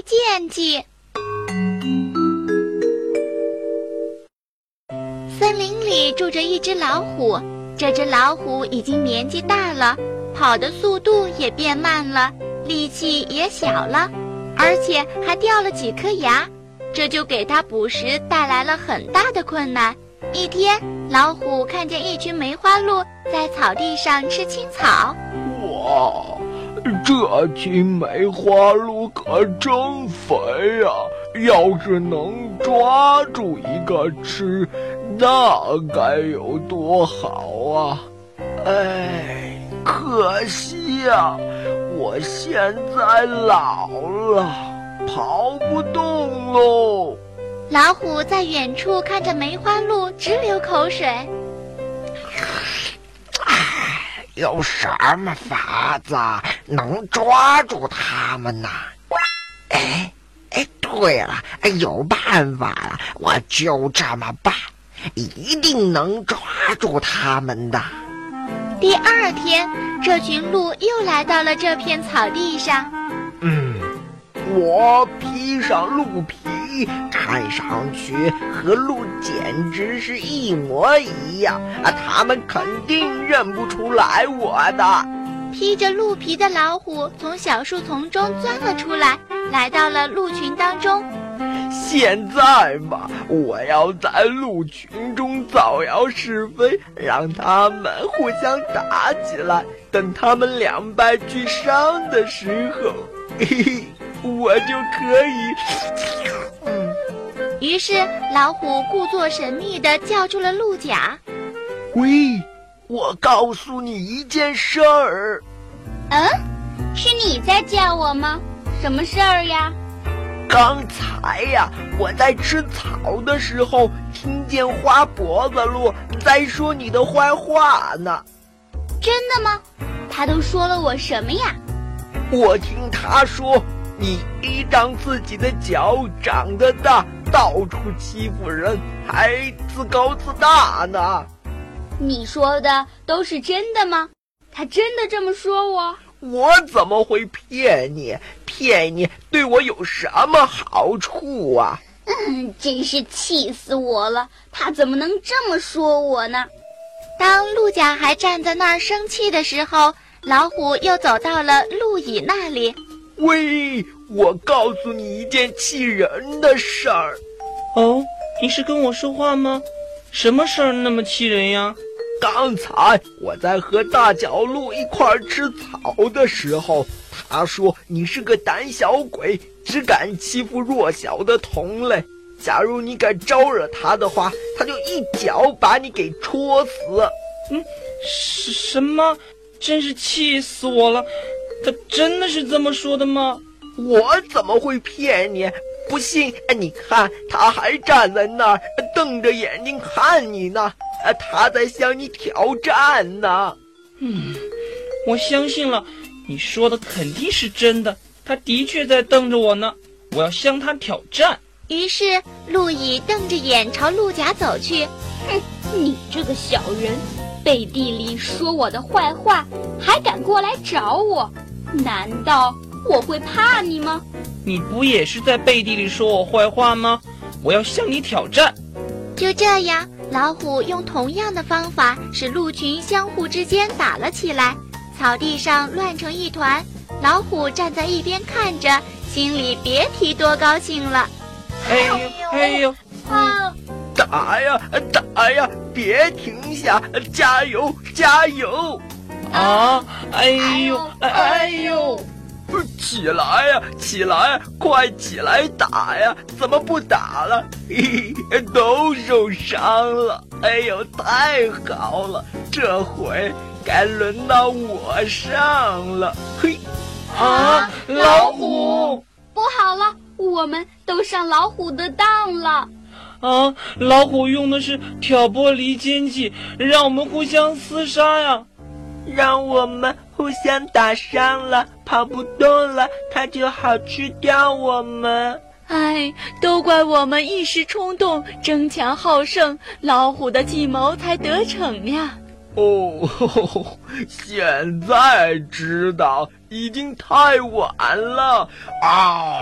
离间计。森林里住着一只老虎，这只老虎已经年纪大了，跑的速度也变慢了，力气也小了，而且还掉了几颗牙，这就给它捕食带来了很大的困难。一天，老虎看见一群梅花鹿在草地上吃青草。哇，这群梅花鹿可真肥呀！要是能抓住一个吃，那该有多好啊！哎，可惜呀，我现在老了，跑不动喽。老虎在远处看着梅花鹿，直流口水。有什么法子能抓住他们呢？哎哎，对了，有办法了，我就这么办，一定能抓住他们的。第二天，这群鹿又来到了这片草地上。嗯，我披上鹿皮。看上去和鹿简直是一模一样啊！他们肯定认不出来我的。披着鹿皮的老虎从小树丛中钻了出来，来到了鹿群当中。现在嘛，我要在鹿群中造谣是非，让他们互相打起来。等他们两败俱伤的时候，嘿嘿。我就可以。于是老虎故作神秘的叫住了鹿甲：“喂，我告诉你一件事儿。”“嗯，是你在叫我吗？什么事儿呀？”“刚才呀，我在吃草的时候，听见花脖子鹿在说你的坏话呢。”“真的吗？他都说了我什么呀？”“我听他说。”你依仗自己的脚长得大，到处欺负人，还自高自大呢。你说的都是真的吗？他真的这么说我？我怎么会骗你？骗你对我有什么好处啊？嗯，真是气死我了！他怎么能这么说我呢？当鹿角还站在那儿生气的时候，老虎又走到了鹿椅那里。喂，我告诉你一件气人的事儿。哦，你是跟我说话吗？什么事儿那么气人呀？刚才我在和大角鹿一块儿吃草的时候，他说你是个胆小鬼，只敢欺负弱小的同类。假如你敢招惹他的话，他就一脚把你给戳死。嗯，什什么？真是气死我了！他真的是这么说的吗？我怎么会骗你？不信，你看，他还站在那儿瞪着眼睛看你呢。他在向你挑战呢。嗯，我相信了，你说的肯定是真的。他的确在瞪着我呢。我要向他挑战。于是，鹿乙瞪着眼朝鹿甲走去。哼，你这个小人，背地里说我的坏话，还敢过来找我？难道我会怕你吗？你不也是在背地里说我坏话吗？我要向你挑战。就这样，老虎用同样的方法使鹿群相互之间打了起来，草地上乱成一团。老虎站在一边看着，心里别提多高兴了。哎呦哎呦啊！打呀打呀，别停下，加油加油！啊！哎呦！哎呦！起来呀！起来！快起来打呀！怎么不打了？嘿，都受伤了！哎呦，太好了！这回该轮到我上了！嘿！啊！老虎！不好了，我们都上老虎的当了！啊！老虎用的是挑拨离间计，让我们互相厮杀呀！让我们互相打伤了，跑不动了，它就好吃掉我们。哎，都怪我们一时冲动，争强好胜，老虎的计谋才得逞呀！哦，现在知道已经太晚了。啊！